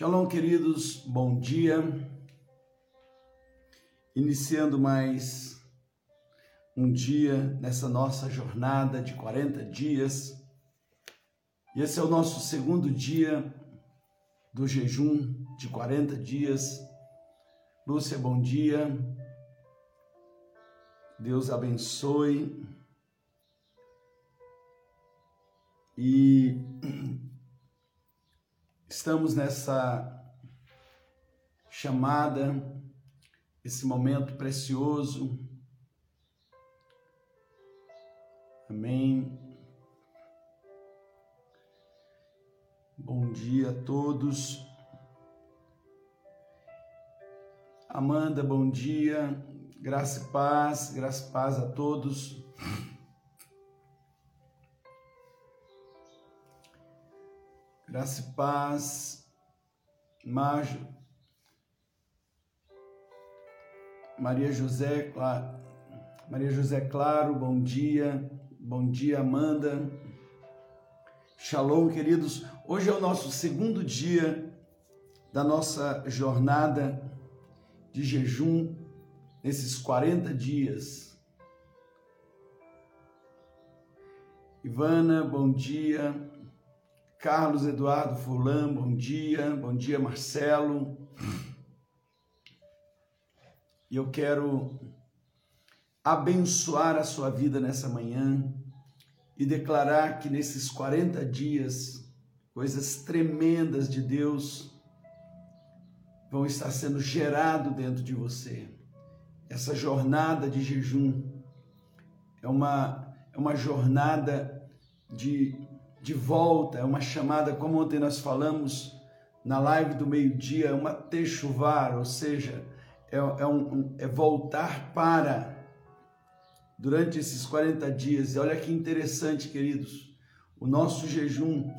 Shalom, queridos, bom dia. Iniciando mais um dia nessa nossa jornada de 40 dias. E esse é o nosso segundo dia do jejum de 40 dias. Lúcia, bom dia. Deus abençoe. E estamos nessa chamada, esse momento precioso. Amém. Bom dia a todos. Amanda, bom dia. Graça e paz, graça e paz a todos. Graça e paz. Mágio. Maria José, Maria José Claro, bom dia. Bom dia, Amanda. Shalom, queridos. Hoje é o nosso segundo dia da nossa jornada de jejum nesses 40 dias. Ivana, bom dia. Carlos Eduardo Fulan, bom dia. Bom dia, Marcelo. E eu quero abençoar a sua vida nessa manhã e declarar que nesses 40 dias, coisas tremendas de Deus vão estar sendo gerado dentro de você. Essa jornada de jejum é uma, é uma jornada de de volta, é uma chamada, como ontem nós falamos na live do meio-dia, é uma techuvar, ou seja, é, é, um, é voltar para durante esses 40 dias. E olha que interessante, queridos, o nosso jejum,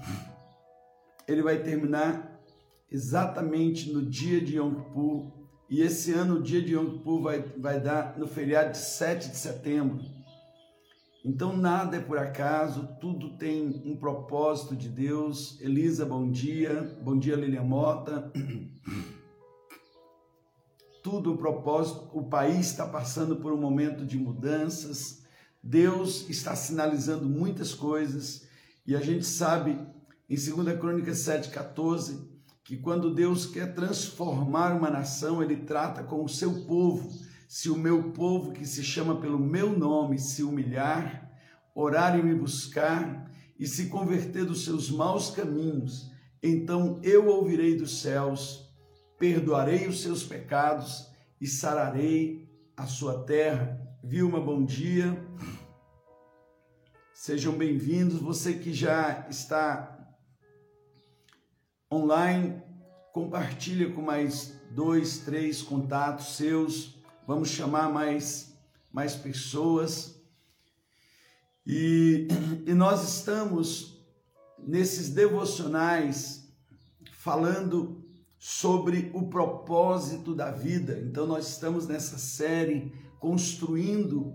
ele vai terminar exatamente no dia de Yom Kippur, e esse ano o dia de Yom Kippur vai, vai dar no feriado de 7 de setembro. Então nada é por acaso, tudo tem um propósito de Deus. Elisa, bom dia. Bom dia, Lilian Mota. Tudo um propósito. O país está passando por um momento de mudanças. Deus está sinalizando muitas coisas e a gente sabe em 2 Crônicas 7,14 que quando Deus quer transformar uma nação, ele trata com o seu povo se o meu povo que se chama pelo meu nome se humilhar, orar e me buscar e se converter dos seus maus caminhos, então eu ouvirei dos céus, perdoarei os seus pecados e sararei a sua terra. Vilma, bom dia. Sejam bem-vindos. Você que já está online, compartilha com mais dois, três contatos seus vamos chamar mais, mais pessoas. E, e nós estamos nesses devocionais falando sobre o propósito da vida. Então nós estamos nessa série construindo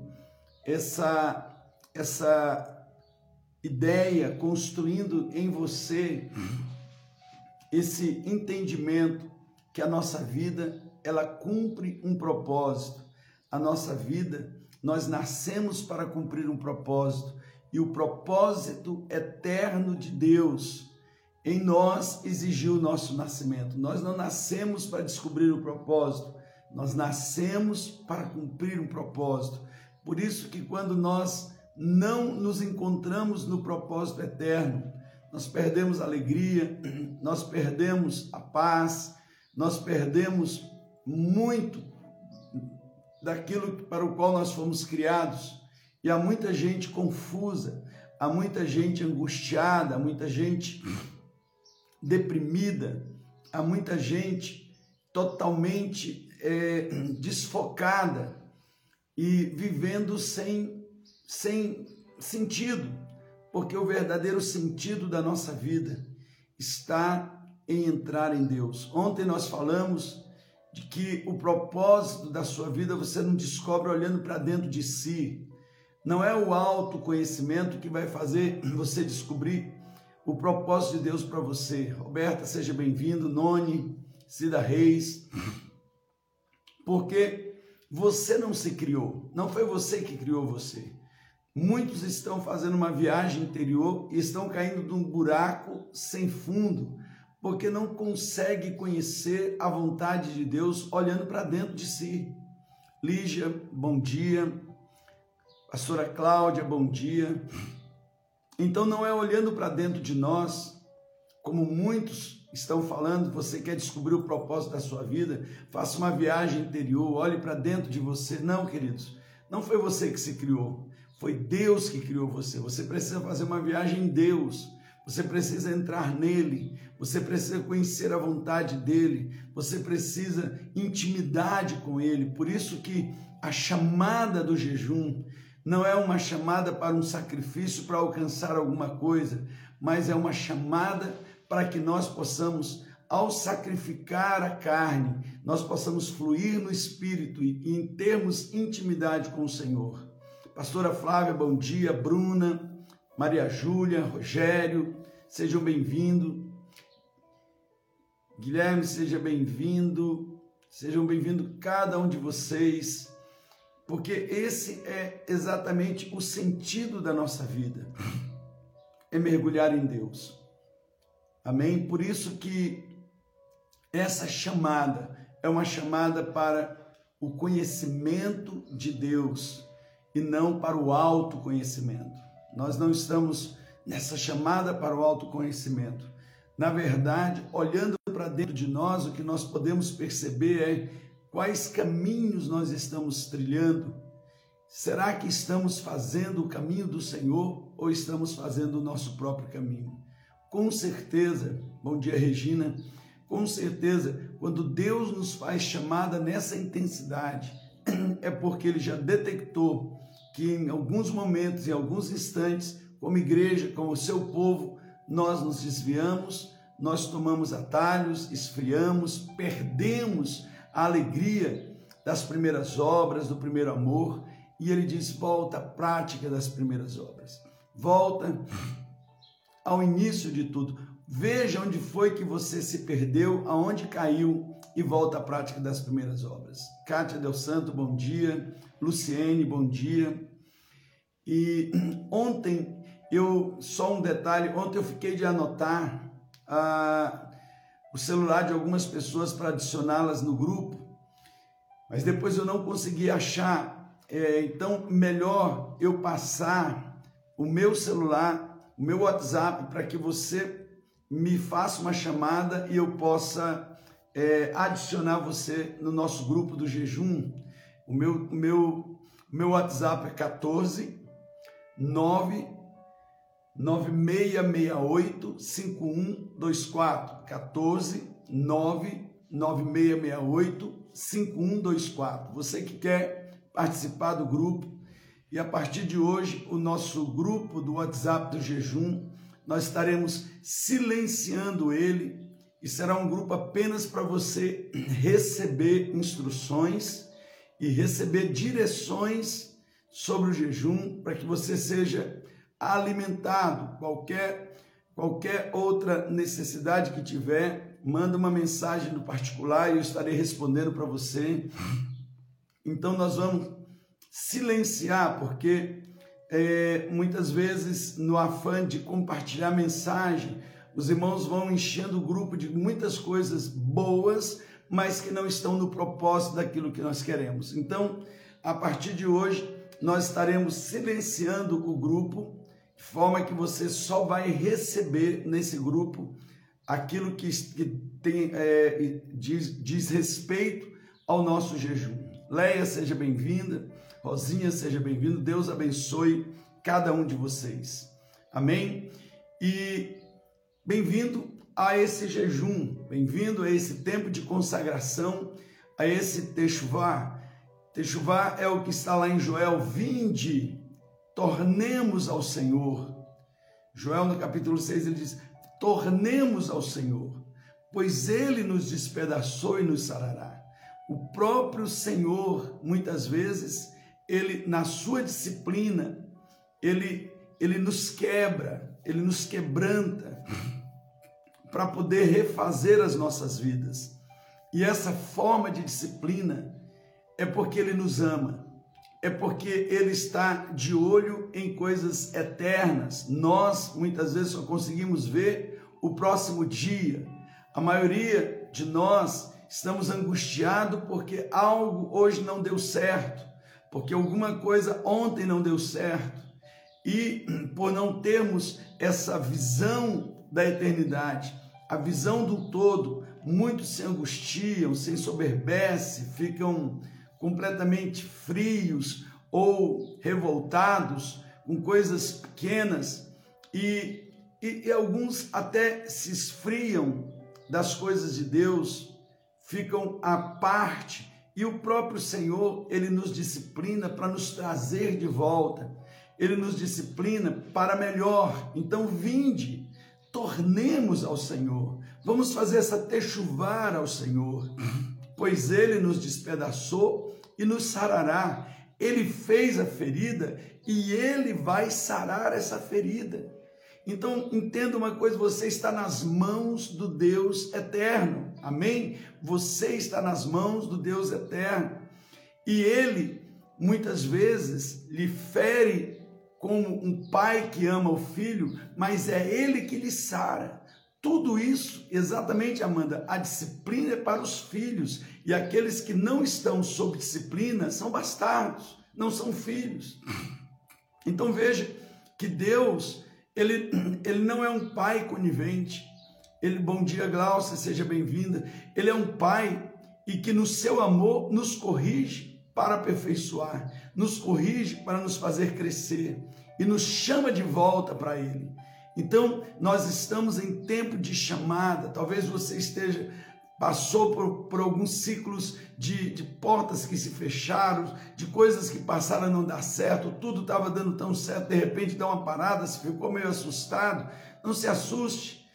essa essa ideia, construindo em você esse entendimento que a nossa vida ela cumpre um propósito. A nossa vida, nós nascemos para cumprir um propósito e o propósito eterno de Deus em nós exigiu o nosso nascimento. Nós não nascemos para descobrir o propósito, nós nascemos para cumprir um propósito. Por isso que quando nós não nos encontramos no propósito eterno, nós perdemos a alegria, nós perdemos a paz, nós perdemos muito daquilo para o qual nós fomos criados. E há muita gente confusa, há muita gente angustiada, há muita gente deprimida, há muita gente totalmente é, desfocada e vivendo sem, sem sentido, porque o verdadeiro sentido da nossa vida está em entrar em Deus. Ontem nós falamos de que o propósito da sua vida você não descobre olhando para dentro de si. Não é o autoconhecimento que vai fazer você descobrir o propósito de Deus para você. Roberta, seja bem-vindo. Noni, Cida Reis. Porque você não se criou, não foi você que criou você. Muitos estão fazendo uma viagem interior e estão caindo num buraco sem fundo, porque não consegue conhecer a vontade de Deus olhando para dentro de si. Lígia, bom dia. Pastora Cláudia, bom dia. Então não é olhando para dentro de nós, como muitos estão falando, você quer descobrir o propósito da sua vida, faça uma viagem interior, olhe para dentro de você. Não, queridos, não foi você que se criou, foi Deus que criou você. Você precisa fazer uma viagem em Deus. Você precisa entrar nele, você precisa conhecer a vontade dele, você precisa intimidade com ele. Por isso que a chamada do jejum não é uma chamada para um sacrifício para alcançar alguma coisa, mas é uma chamada para que nós possamos ao sacrificar a carne, nós possamos fluir no espírito e em termos intimidade com o Senhor. Pastora Flávia, bom dia. Bruna, Maria Júlia, Rogério, sejam bem-vindos. Guilherme, seja bem-vindo. Sejam bem-vindos cada um de vocês, porque esse é exatamente o sentido da nossa vida. É mergulhar em Deus. Amém? Por isso que essa chamada é uma chamada para o conhecimento de Deus e não para o autoconhecimento. Nós não estamos nessa chamada para o autoconhecimento. Na verdade, olhando para dentro de nós, o que nós podemos perceber é quais caminhos nós estamos trilhando. Será que estamos fazendo o caminho do Senhor ou estamos fazendo o nosso próprio caminho? Com certeza, bom dia Regina, com certeza, quando Deus nos faz chamada nessa intensidade, é porque Ele já detectou que em alguns momentos, em alguns instantes, como igreja, como seu povo, nós nos desviamos, nós tomamos atalhos, esfriamos, perdemos a alegria das primeiras obras, do primeiro amor, e ele diz: volta à prática das primeiras obras, volta ao início de tudo. Veja onde foi que você se perdeu, aonde caiu e volta à prática das primeiras obras. Kátia Del Santo, bom dia. Luciene, bom dia. E ontem eu, só um detalhe, ontem eu fiquei de anotar ah, o celular de algumas pessoas para adicioná-las no grupo, mas depois eu não consegui achar. É, então, melhor eu passar o meu celular, o meu WhatsApp, para que você me faça uma chamada e eu possa é, adicionar você no nosso grupo do jejum. O meu, o meu, meu WhatsApp é 14 9 9668 5124 14 9 9668 5124. Você que quer participar do grupo e a partir de hoje o nosso grupo do WhatsApp do jejum nós estaremos silenciando ele e será um grupo apenas para você receber instruções e receber direções sobre o jejum para que você seja alimentado. Qualquer qualquer outra necessidade que tiver, manda uma mensagem no particular e eu estarei respondendo para você. Então nós vamos silenciar, porque é, muitas vezes no afã de compartilhar mensagem, os irmãos vão enchendo o grupo de muitas coisas boas, mas que não estão no propósito daquilo que nós queremos. Então, a partir de hoje, nós estaremos silenciando o grupo, de forma que você só vai receber nesse grupo aquilo que, tem, é, diz, diz respeito ao nosso jejum. Leia, seja bem-vinda. Rosinha, seja bem-vindo. Deus abençoe cada um de vocês. Amém? E bem-vindo a esse jejum, bem-vindo a esse tempo de consagração, a esse Techuvá, Techuvá é o que está lá em Joel, vinde, tornemos ao Senhor. Joel no capítulo 6 ele diz: tornemos ao Senhor, pois ele nos despedaçou e nos sarará. O próprio Senhor, muitas vezes, ele na sua disciplina, ele ele nos quebra, ele nos quebranta para poder refazer as nossas vidas. E essa forma de disciplina é porque ele nos ama, é porque ele está de olho em coisas eternas. Nós muitas vezes só conseguimos ver o próximo dia. A maioria de nós estamos angustiados porque algo hoje não deu certo, porque alguma coisa ontem não deu certo. E por não termos essa visão da eternidade, a visão do todo, muitos se angustiam, se ensoberbecem, ficam completamente frios ou revoltados com coisas pequenas e, e, e alguns até se esfriam das coisas de Deus, ficam à parte e o próprio Senhor, ele nos disciplina para nos trazer de volta. Ele nos disciplina para melhor. Então, vinde, tornemos ao Senhor. Vamos fazer essa techuvar ao Senhor, pois ele nos despedaçou e nos sarará. Ele fez a ferida e ele vai sarar essa ferida. Então, entenda uma coisa: você está nas mãos do Deus eterno. Amém? Você está nas mãos do Deus eterno. E ele, muitas vezes, lhe fere como um pai que ama o filho, mas é ele que lhe sara. Tudo isso, exatamente, Amanda, a disciplina é para os filhos, e aqueles que não estão sob disciplina são bastardos, não são filhos. Então veja que Deus, ele, ele não é um pai conivente. Ele, bom dia, Glaucia, seja bem-vinda. Ele é um pai e que no seu amor nos corrige para aperfeiçoar, nos corrige para nos fazer crescer e nos chama de volta para Ele. Então, nós estamos em tempo de chamada. Talvez você esteja passou por, por alguns ciclos de, de, portas que se fecharam, de coisas que passaram a não dar certo, tudo estava dando tão certo, de repente dá uma parada, você ficou meio assustado. Não se assuste.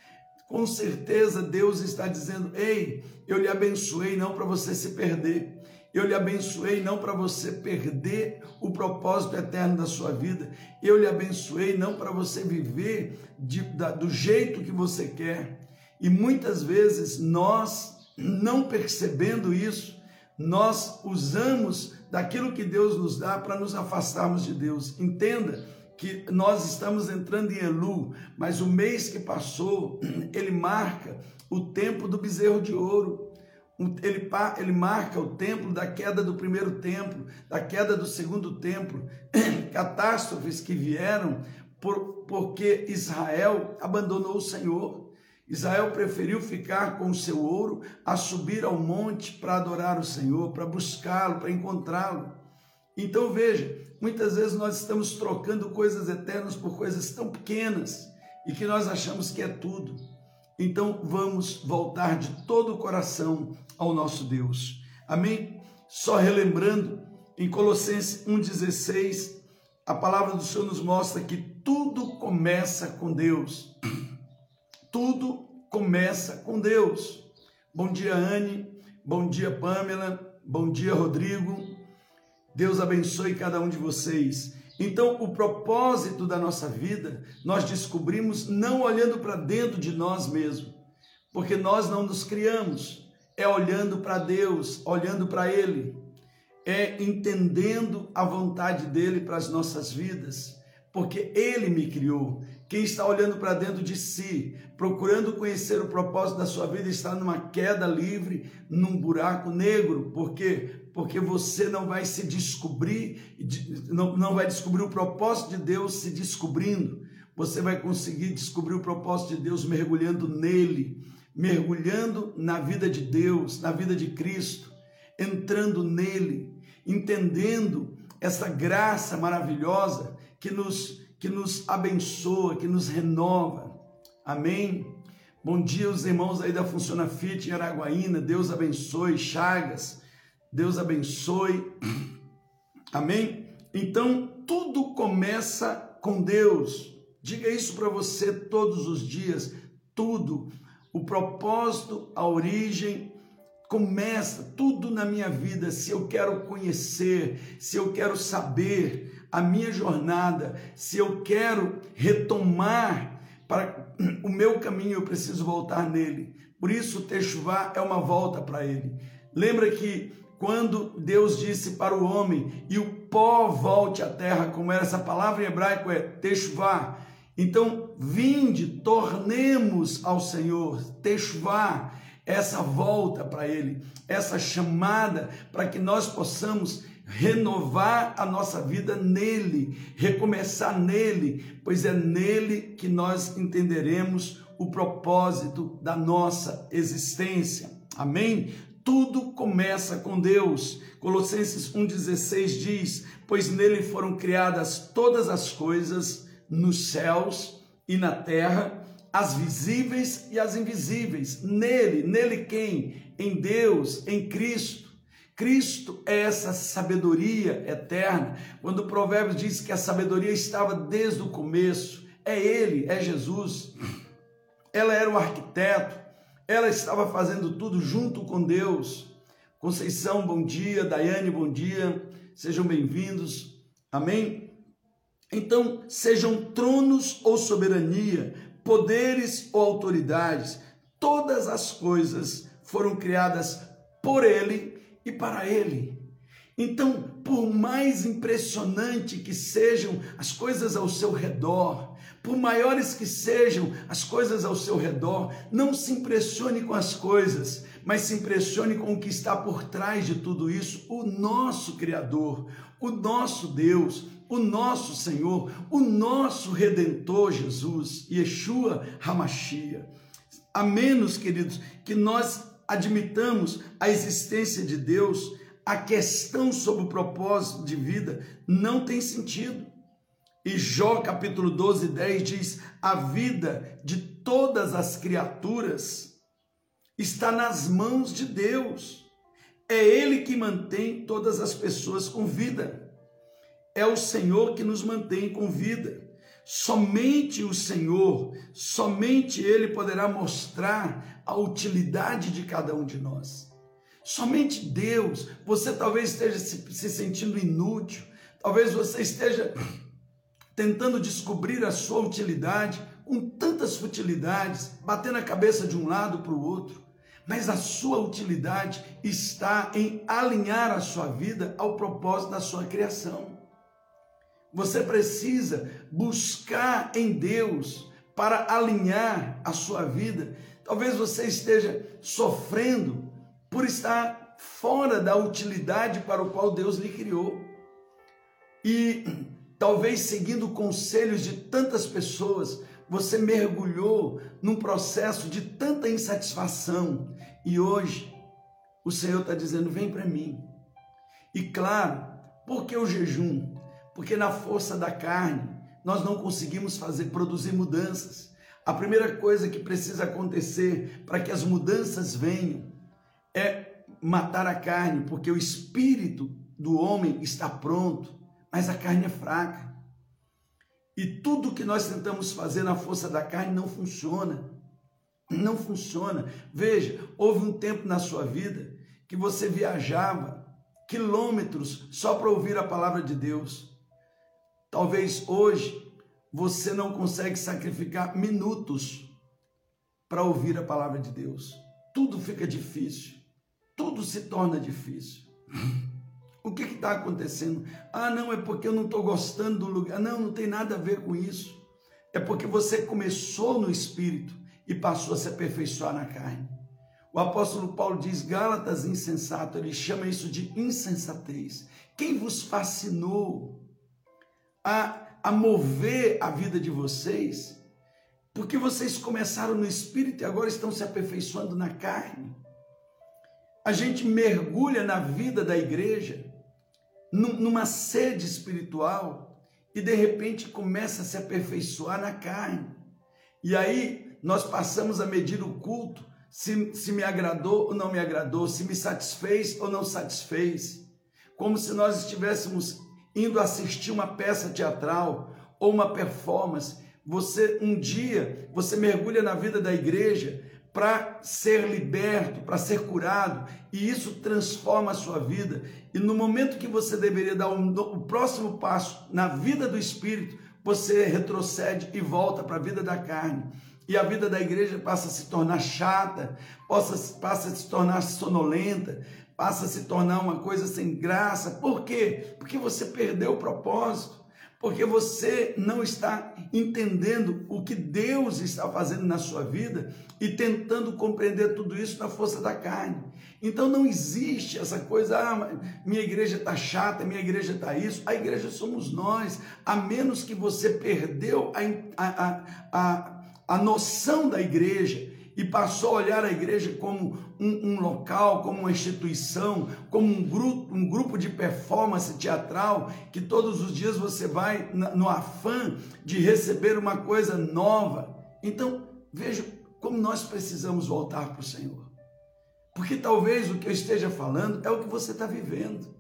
Com certeza Deus está dizendo: Ei, eu lhe abençoei não para você se perder. Eu lhe abençoei não para você perder o propósito eterno da sua vida. Eu lhe abençoei não para você viver de, da, do jeito que você quer. E muitas vezes nós, não percebendo isso, nós usamos daquilo que Deus nos dá para nos afastarmos de Deus. Entenda que nós estamos entrando em Elu, mas o mês que passou, ele marca o tempo do bezerro de ouro ele, ele marca o templo da queda do primeiro templo, da queda do segundo templo, catástrofes que vieram por, porque Israel abandonou o Senhor. Israel preferiu ficar com o seu ouro a subir ao monte para adorar o Senhor, para buscá-lo, para encontrá-lo. Então veja, muitas vezes nós estamos trocando coisas eternas por coisas tão pequenas e que nós achamos que é tudo. Então vamos voltar de todo o coração ao nosso Deus. Amém? Só relembrando, em Colossenses 1,16, a palavra do Senhor nos mostra que tudo começa com Deus. Tudo começa com Deus. Bom dia, Anne. Bom dia, Pamela. Bom dia, Rodrigo. Deus abençoe cada um de vocês. Então, o propósito da nossa vida nós descobrimos não olhando para dentro de nós mesmos, porque nós não nos criamos, é olhando para Deus, olhando para Ele, é entendendo a vontade dele para as nossas vidas, porque Ele me criou. Quem está olhando para dentro de si, procurando conhecer o propósito da sua vida, está numa queda livre, num buraco negro. Por quê? Porque você não vai se descobrir, não, não vai descobrir o propósito de Deus se descobrindo. Você vai conseguir descobrir o propósito de Deus mergulhando nele mergulhando na vida de Deus, na vida de Cristo, entrando nele, entendendo essa graça maravilhosa que nos, que nos abençoa, que nos renova. Amém? Bom dia, os irmãos aí da Funciona Fit em Araguaína. Deus abençoe. Chagas, Deus abençoe. Amém? Então, tudo começa com Deus. Diga isso para você todos os dias. Tudo o propósito, a origem, começa tudo na minha vida. Se eu quero conhecer, se eu quero saber a minha jornada, se eu quero retomar para o meu caminho, eu preciso voltar nele. Por isso, o é uma volta para ele. Lembra que quando Deus disse para o homem, e o pó volte à terra, como era essa palavra em hebraico, é Techuvá. Então, vinde, tornemos ao Senhor, Techuvá, essa volta para Ele, essa chamada para que nós possamos renovar a nossa vida nele, recomeçar nele, pois é nele que nós entenderemos o propósito da nossa existência. Amém? Tudo começa com Deus. Colossenses 1,16 diz: Pois nele foram criadas todas as coisas, nos céus e na terra, as visíveis e as invisíveis. Nele, nele quem? Em Deus, em Cristo. Cristo é essa sabedoria eterna. Quando o Provérbios diz que a sabedoria estava desde o começo, é Ele, é Jesus ela era o arquiteto, ela estava fazendo tudo junto com Deus. Conceição, bom dia. Daiane, bom dia. Sejam bem-vindos. Amém? Então, sejam tronos ou soberania, poderes ou autoridades, todas as coisas foram criadas por Ele e para Ele. Então, por mais impressionante que sejam as coisas ao seu redor, por maiores que sejam as coisas ao seu redor, não se impressione com as coisas, mas se impressione com o que está por trás de tudo isso, o nosso Criador, o nosso Deus, o nosso Senhor, o nosso Redentor Jesus, Yeshua Hamashia. A menos, queridos, que nós admitamos a existência de Deus, a questão sobre o propósito de vida não tem sentido. E Jó capítulo 12, 10 diz: a vida de todas as criaturas está nas mãos de Deus. É Ele que mantém todas as pessoas com vida. É o Senhor que nos mantém com vida. Somente o Senhor, somente Ele poderá mostrar a utilidade de cada um de nós. Somente Deus. Você talvez esteja se, se sentindo inútil, talvez você esteja tentando descobrir a sua utilidade com tantas futilidades, batendo a cabeça de um lado para o outro. Mas a sua utilidade está em alinhar a sua vida ao propósito da sua criação. Você precisa buscar em Deus para alinhar a sua vida. Talvez você esteja sofrendo por estar fora da utilidade para o qual Deus lhe criou. E talvez seguindo conselhos de tantas pessoas, você mergulhou num processo de tanta insatisfação e hoje o Senhor está dizendo: vem para mim. E claro, por que o jejum? Porque na força da carne nós não conseguimos fazer produzir mudanças. A primeira coisa que precisa acontecer para que as mudanças venham é matar a carne, porque o espírito do homem está pronto, mas a carne é fraca. E tudo que nós tentamos fazer na força da carne não funciona. Não funciona. Veja, houve um tempo na sua vida que você viajava quilômetros só para ouvir a palavra de Deus. Talvez hoje você não consegue sacrificar minutos para ouvir a palavra de Deus. Tudo fica difícil tudo se torna difícil. O que está acontecendo? Ah, não, é porque eu não estou gostando do lugar. Não, não tem nada a ver com isso. É porque você começou no espírito e passou a se aperfeiçoar na carne. O apóstolo Paulo diz: Gálatas insensato, ele chama isso de insensatez. Quem vos fascinou a, a mover a vida de vocês? Porque vocês começaram no espírito e agora estão se aperfeiçoando na carne a gente mergulha na vida da igreja, numa sede espiritual, e de repente começa a se aperfeiçoar na carne. E aí nós passamos a medir o culto, se, se me agradou ou não me agradou, se me satisfez ou não satisfez. Como se nós estivéssemos indo assistir uma peça teatral ou uma performance. Você um dia, você mergulha na vida da igreja para ser liberto, para ser curado, e isso transforma a sua vida. E no momento que você deveria dar um, o próximo passo na vida do Espírito, você retrocede e volta para a vida da carne. E a vida da igreja passa a se tornar chata, passa, passa a se tornar sonolenta, passa a se tornar uma coisa sem graça. Por quê? Porque você perdeu o propósito porque você não está entendendo o que Deus está fazendo na sua vida e tentando compreender tudo isso na força da carne. Então não existe essa coisa, ah, minha igreja está chata, minha igreja está isso. A igreja somos nós, a menos que você perdeu a, a, a, a noção da igreja e passou a olhar a igreja como um, um, local, como uma instituição, como um grupo, um grupo de performance teatral, que todos os dias você vai no afã de receber uma coisa nova. Então, veja como nós precisamos voltar para o Senhor. Porque talvez o que eu esteja falando é o que você está vivendo.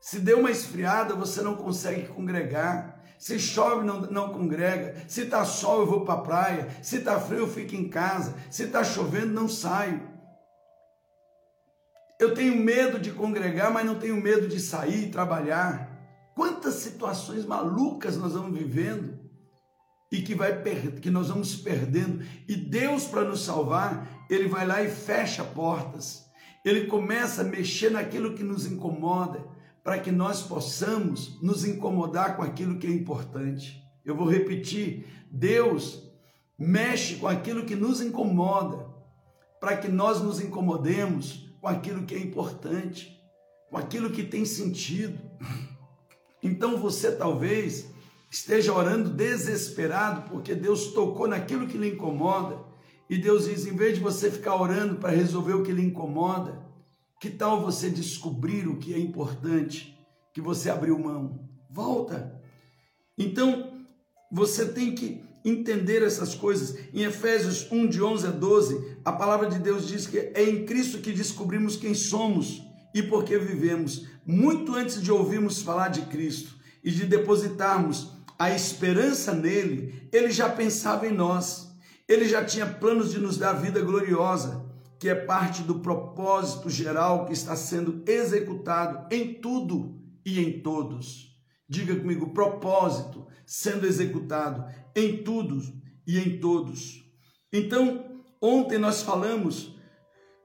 Se deu uma esfriada, você não consegue congregar. Se chove, não, não congrega. Se está sol, eu vou para a praia. Se está frio, eu fico em casa. Se está chovendo, não saio. Eu tenho medo de congregar, mas não tenho medo de sair e trabalhar. Quantas situações malucas nós vamos vivendo e que, vai que nós vamos perdendo. E Deus, para nos salvar, Ele vai lá e fecha portas. Ele começa a mexer naquilo que nos incomoda para que nós possamos nos incomodar com aquilo que é importante. Eu vou repetir: Deus mexe com aquilo que nos incomoda, para que nós nos incomodemos com aquilo que é importante, com aquilo que tem sentido. Então você talvez esteja orando desesperado porque Deus tocou naquilo que lhe incomoda. E Deus diz: em vez de você ficar orando para resolver o que lhe incomoda, que tal você descobrir o que é importante que você abriu mão? Volta. Então, você tem que entender essas coisas. Em Efésios 1, de 11 a 12, a palavra de Deus diz que é em Cristo que descobrimos quem somos e por que vivemos. Muito antes de ouvirmos falar de Cristo e de depositarmos a esperança nele, ele já pensava em nós. Ele já tinha planos de nos dar vida gloriosa que é parte do propósito geral que está sendo executado em tudo e em todos. Diga comigo, propósito sendo executado em tudo e em todos. Então, ontem nós falamos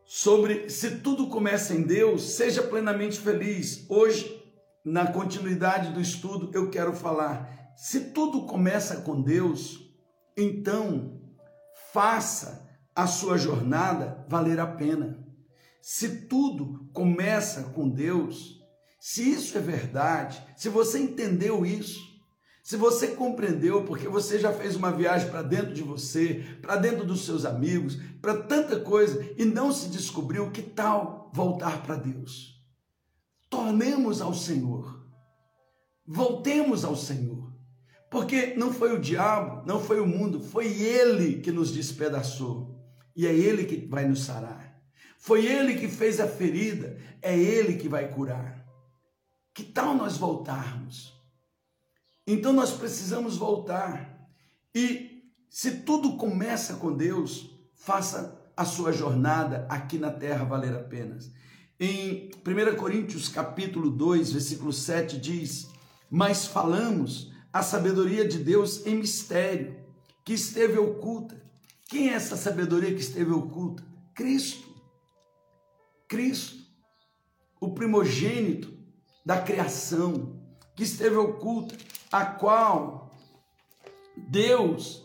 sobre se tudo começa em Deus, seja plenamente feliz. Hoje, na continuidade do estudo, eu quero falar: se tudo começa com Deus, então faça a sua jornada valer a pena. Se tudo começa com Deus, se isso é verdade, se você entendeu isso, se você compreendeu, porque você já fez uma viagem para dentro de você, para dentro dos seus amigos, para tanta coisa e não se descobriu, que tal voltar para Deus? Tornemos ao Senhor. Voltemos ao Senhor. Porque não foi o diabo, não foi o mundo, foi ele que nos despedaçou e é Ele que vai nos sarar. Foi Ele que fez a ferida, é Ele que vai curar. Que tal nós voltarmos? Então nós precisamos voltar. E se tudo começa com Deus, faça a sua jornada aqui na terra valer a pena. Em 1 Coríntios capítulo 2, versículo 7 diz: "Mas falamos a sabedoria de Deus em mistério, que esteve oculta quem é essa sabedoria que esteve oculta? Cristo. Cristo, o primogênito da criação, que esteve oculta, a qual Deus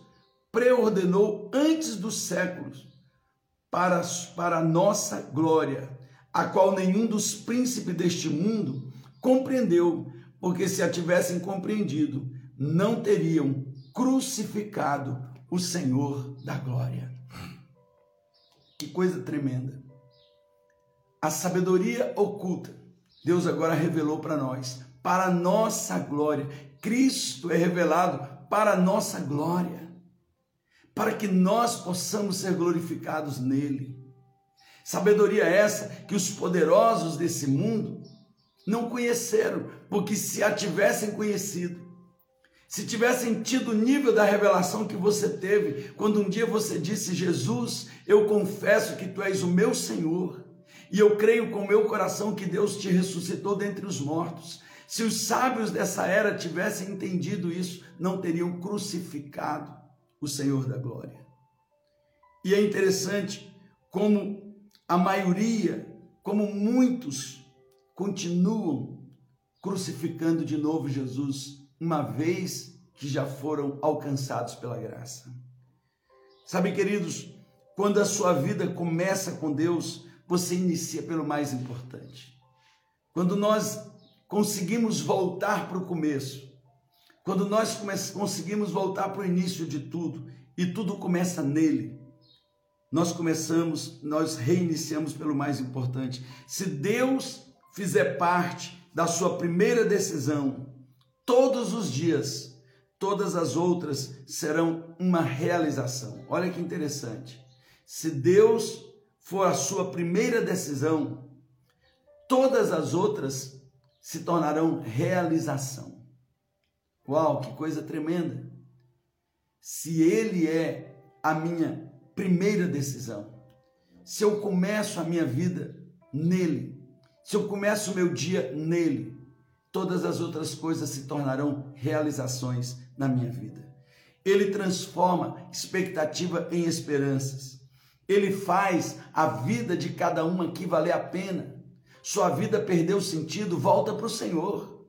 preordenou antes dos séculos para, para a nossa glória, a qual nenhum dos príncipes deste mundo compreendeu, porque se a tivessem compreendido, não teriam crucificado o Senhor da glória. Que coisa tremenda. A sabedoria oculta, Deus agora revelou para nós, para nossa glória. Cristo é revelado para nossa glória, para que nós possamos ser glorificados nele. Sabedoria essa que os poderosos desse mundo não conheceram, porque se a tivessem conhecido, se tivessem tido o nível da revelação que você teve, quando um dia você disse: Jesus, eu confesso que tu és o meu Senhor, e eu creio com meu coração que Deus te ressuscitou dentre os mortos. Se os sábios dessa era tivessem entendido isso, não teriam crucificado o Senhor da glória. E é interessante como a maioria, como muitos, continuam crucificando de novo Jesus, uma vez que já foram alcançados pela graça. Sabe, queridos, quando a sua vida começa com Deus, você inicia pelo mais importante. Quando nós conseguimos voltar para o começo, quando nós conseguimos voltar para o início de tudo e tudo começa nele, nós começamos, nós reiniciamos pelo mais importante. Se Deus fizer parte da sua primeira decisão, todos os dias, todas as outras serão uma realização. Olha que interessante. Se Deus for a sua primeira decisão, todas as outras se tornarão realização. Uau, que coisa tremenda! Se Ele é a minha primeira decisão, se eu começo a minha vida nele, se eu começo o meu dia nele, todas as outras coisas se tornarão realizações na minha vida. Ele transforma expectativa em esperanças. Ele faz a vida de cada um aqui valer a pena. Sua vida perdeu sentido, volta para o Senhor.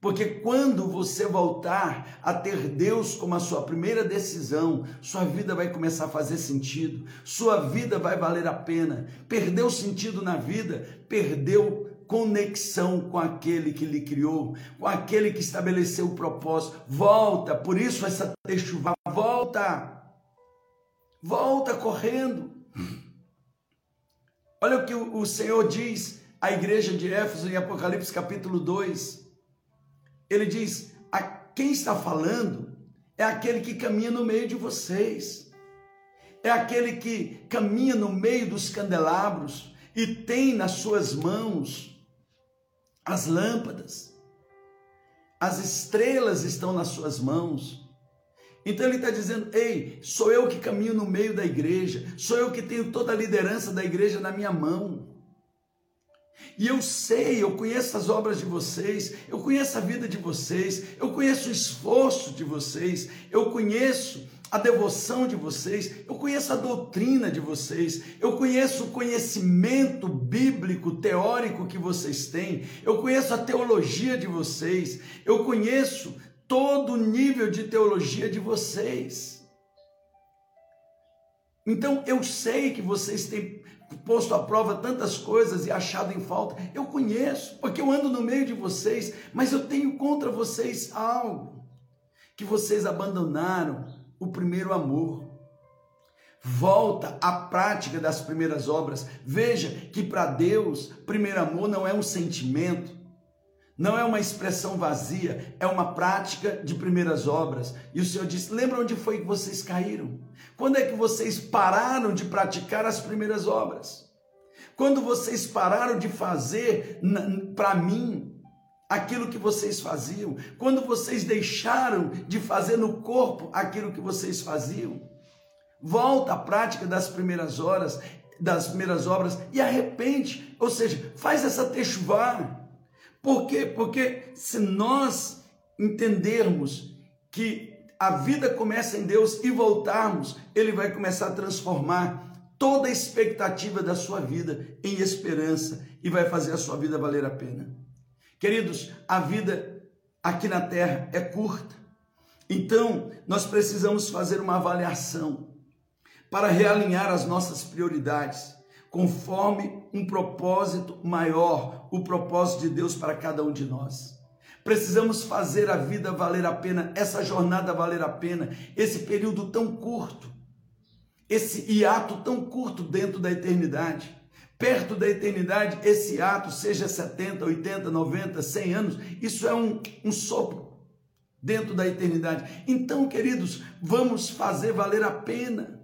Porque quando você voltar a ter Deus como a sua primeira decisão, sua vida vai começar a fazer sentido, sua vida vai valer a pena. Perdeu sentido na vida, perdeu conexão com aquele que lhe criou, com aquele que estabeleceu o propósito. Volta, por isso essa chuva, volta. Volta correndo. Olha o que o Senhor diz à igreja de Éfeso em Apocalipse capítulo 2. Ele diz: a quem está falando é aquele que caminha no meio de vocês. É aquele que caminha no meio dos candelabros e tem nas suas mãos as lâmpadas, as estrelas estão nas suas mãos. Então ele está dizendo: Ei, sou eu que caminho no meio da igreja, sou eu que tenho toda a liderança da igreja na minha mão. E eu sei, eu conheço as obras de vocês, eu conheço a vida de vocês, eu conheço o esforço de vocês, eu conheço a devoção de vocês, eu conheço a doutrina de vocês, eu conheço o conhecimento bíblico, teórico que vocês têm, eu conheço a teologia de vocês, eu conheço todo o nível de teologia de vocês. Então eu sei que vocês têm posto à prova tantas coisas e achado em falta. Eu conheço, porque eu ando no meio de vocês, mas eu tenho contra vocês algo que vocês abandonaram o primeiro amor. Volta à prática das primeiras obras. Veja que para Deus, primeiro amor não é um sentimento, não é uma expressão vazia, é uma prática de primeiras obras. E o Senhor disse: lembra onde foi que vocês caíram? Quando é que vocês pararam de praticar as primeiras obras? Quando vocês pararam de fazer para mim aquilo que vocês faziam, quando vocês deixaram de fazer no corpo aquilo que vocês faziam, volta à prática das primeiras horas, das primeiras obras e arrepende, ou seja, faz essa techuvá. Por quê? Porque se nós entendermos que a vida começa em Deus e voltarmos, ele vai começar a transformar toda a expectativa da sua vida em esperança e vai fazer a sua vida valer a pena. Queridos, a vida aqui na terra é curta. Então, nós precisamos fazer uma avaliação para realinhar as nossas prioridades conforme um propósito maior, o propósito de Deus para cada um de nós. Precisamos fazer a vida valer a pena, essa jornada valer a pena, esse período tão curto, esse hiato tão curto dentro da eternidade perto da eternidade, esse ato, seja 70, 80, 90, 100 anos, isso é um, um sopro dentro da eternidade. Então, queridos, vamos fazer valer a pena.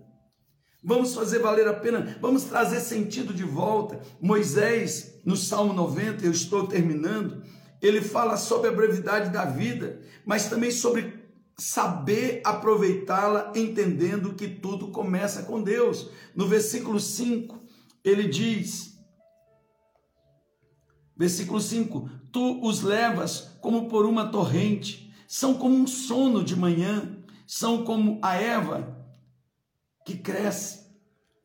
Vamos fazer valer a pena, vamos trazer sentido de volta. Moisés, no Salmo 90, eu estou terminando, ele fala sobre a brevidade da vida, mas também sobre saber aproveitá-la entendendo que tudo começa com Deus. No versículo 5, ele diz: Versículo 5: Tu os levas como por uma torrente, são como um sono de manhã, são como a erva que cresce.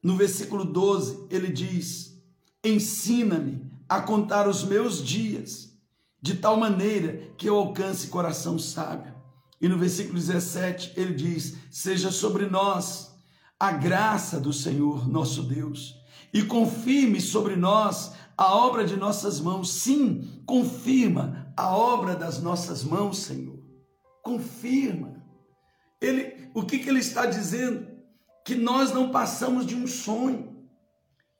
No versículo 12, ele diz: Ensina-me a contar os meus dias, de tal maneira que eu alcance coração sábio. E no versículo 17, ele diz: Seja sobre nós a graça do Senhor nosso Deus, e confirme sobre nós a obra de nossas mãos. Sim, confirma a obra das nossas mãos, Senhor. Confirma. Ele, o que, que ele está dizendo? Que nós não passamos de um sonho.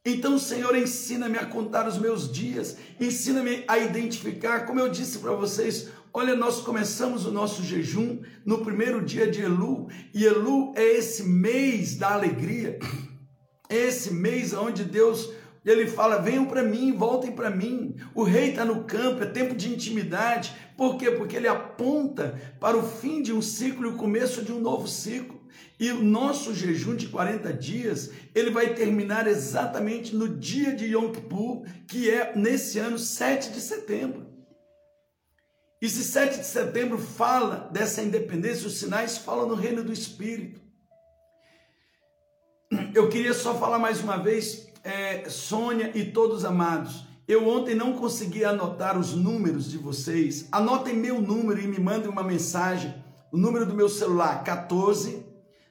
Então, Senhor, ensina-me a contar os meus dias, ensina-me a identificar, como eu disse para vocês, olha, nós começamos o nosso jejum no primeiro dia de Elu, e Elu é esse mês da alegria, esse mês onde Deus ele fala: venham para mim, voltem para mim. O rei está no campo, é tempo de intimidade. Por quê? Porque ele aponta para o fim de um ciclo e o começo de um novo ciclo. E o nosso jejum de 40 dias, ele vai terminar exatamente no dia de Yom Kippur, que é nesse ano 7 de setembro. E se 7 de setembro fala dessa independência, os sinais falam no reino do Espírito. Eu queria só falar mais uma vez é, Sônia e todos amados, eu ontem não consegui anotar os números de vocês. Anotem meu número e me mandem uma mensagem. O número do meu celular 14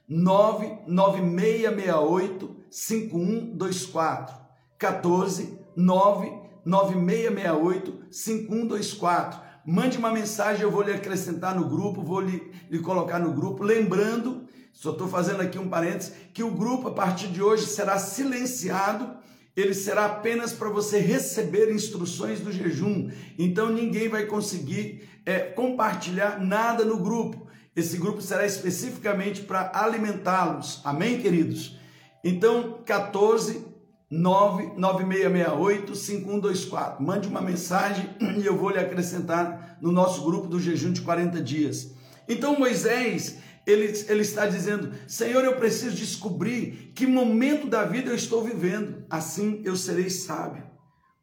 99668 5124. 14 99668 5124. Mande uma mensagem, eu vou lhe acrescentar no grupo, vou lhe, lhe colocar no grupo. Lembrando só estou fazendo aqui um parênteses, que o grupo a partir de hoje será silenciado, ele será apenas para você receber instruções do jejum. Então ninguém vai conseguir é, compartilhar nada no grupo. Esse grupo será especificamente para alimentá-los. Amém, queridos? Então, 14 99668 5124. Mande uma mensagem e eu vou lhe acrescentar no nosso grupo do jejum de 40 dias. Então Moisés, ele, ele está dizendo: Senhor, eu preciso descobrir que momento da vida eu estou vivendo, assim eu serei sábio.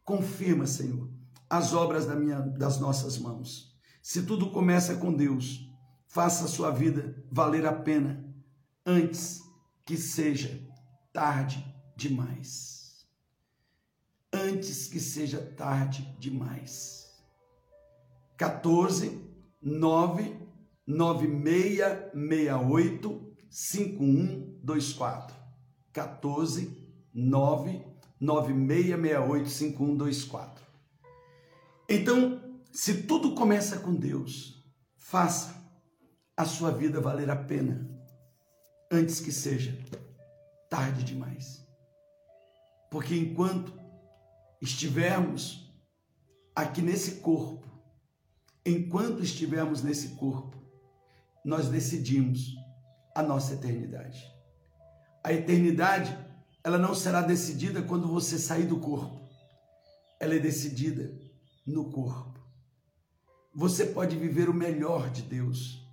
Confirma, Senhor, as obras da minha, das nossas mãos. Se tudo começa com Deus, faça a sua vida valer a pena antes que seja tarde demais. Antes que seja tarde demais. 14, 9 9668 5124 14 9 9668 5124 Então, se tudo começa com Deus, faça a sua vida valer a pena antes que seja tarde demais. Porque enquanto estivermos aqui nesse corpo, enquanto estivermos nesse corpo, nós decidimos a nossa eternidade. A eternidade, ela não será decidida quando você sair do corpo. Ela é decidida no corpo. Você pode viver o melhor de Deus,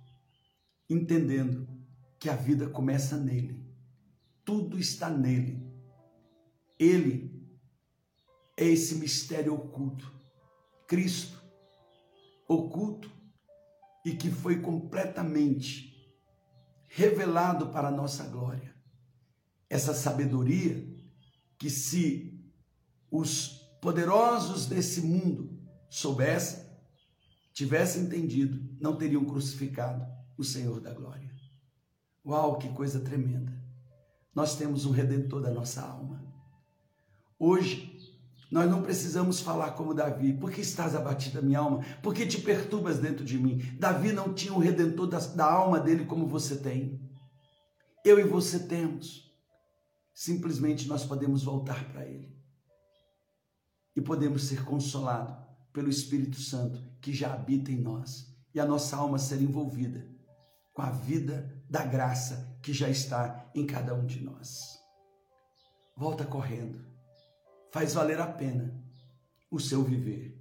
entendendo que a vida começa nele. Tudo está nele. Ele é esse mistério oculto. Cristo, oculto e que foi completamente revelado para a nossa glória. Essa sabedoria que se os poderosos desse mundo soubessem, tivessem entendido, não teriam crucificado o Senhor da glória. Uau, que coisa tremenda! Nós temos um redentor da nossa alma. Hoje, nós não precisamos falar como Davi. Por que estás abatida, minha alma? Por que te perturbas dentro de mim? Davi não tinha um redentor da, da alma dele como você tem. Eu e você temos. Simplesmente nós podemos voltar para ele. E podemos ser consolados pelo Espírito Santo que já habita em nós. E a nossa alma ser envolvida com a vida da graça que já está em cada um de nós. Volta correndo faz valer a pena o seu viver.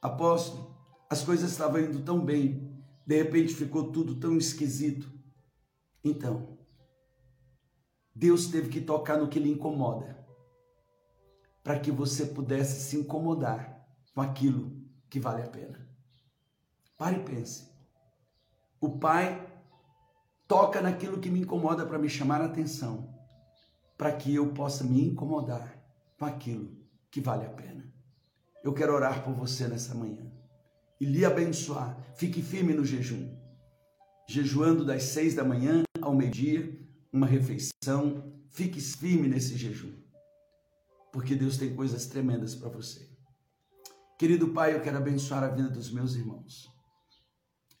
Apóstolo, as coisas estavam indo tão bem De repente ficou tudo tão esquisito. Então, Deus teve que tocar no que lhe incomoda, para que você pudesse se incomodar com aquilo que vale a pena. Pare e pense. O Pai toca naquilo que me incomoda para me chamar a atenção, para que eu possa me incomodar com aquilo que vale a pena. Eu quero orar por você nessa manhã e lhe abençoar. Fique firme no jejum. Jejuando das seis da manhã ao meio-dia, uma refeição. Fique firme nesse jejum, porque Deus tem coisas tremendas para você. Querido Pai, eu quero abençoar a vida dos meus irmãos.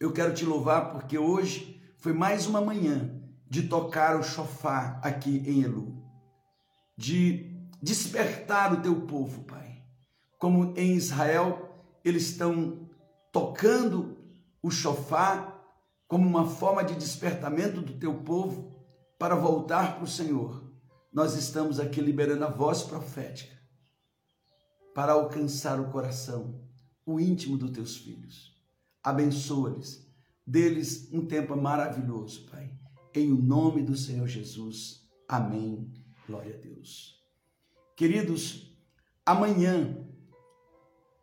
Eu quero te louvar porque hoje foi mais uma manhã de tocar o chofar aqui em Elu, de despertar o teu povo, Pai. Como em Israel eles estão tocando o chofar como uma forma de despertamento do teu povo para voltar para o Senhor. Nós estamos aqui liberando a voz profética para alcançar o coração, o íntimo dos teus filhos. Abençoa-lhes, deles um tempo maravilhoso, Pai. Em o nome do Senhor Jesus. Amém. Glória a Deus. Queridos, amanhã,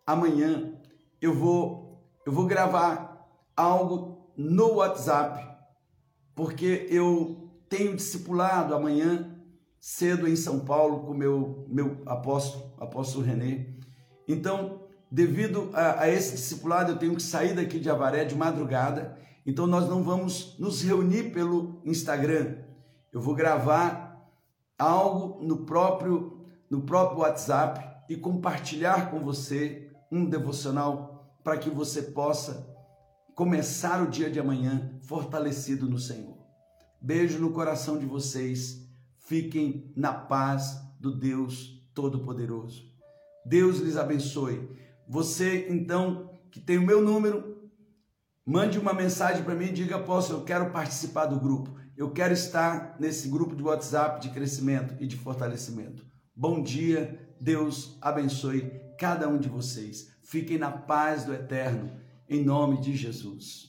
amanhã eu vou eu vou gravar algo no WhatsApp, porque eu tenho discipulado amanhã cedo em São Paulo com meu meu apóstolo, apóstolo René. Então, devido a, a, esse discipulado, eu tenho que sair daqui de Avaré de madrugada. Então, nós não vamos nos reunir pelo Instagram. Eu vou gravar algo no próprio no próprio WhatsApp e compartilhar com você um devocional para que você possa começar o dia de amanhã fortalecido no Senhor. Beijo no coração de vocês. Fiquem na paz do Deus Todo-Poderoso. Deus lhes abençoe. Você, então, que tem o meu número, mande uma mensagem para mim e diga: Apóstolo, eu quero participar do grupo. Eu quero estar nesse grupo de WhatsApp de crescimento e de fortalecimento. Bom dia, Deus abençoe cada um de vocês. Fiquem na paz do eterno, em nome de Jesus.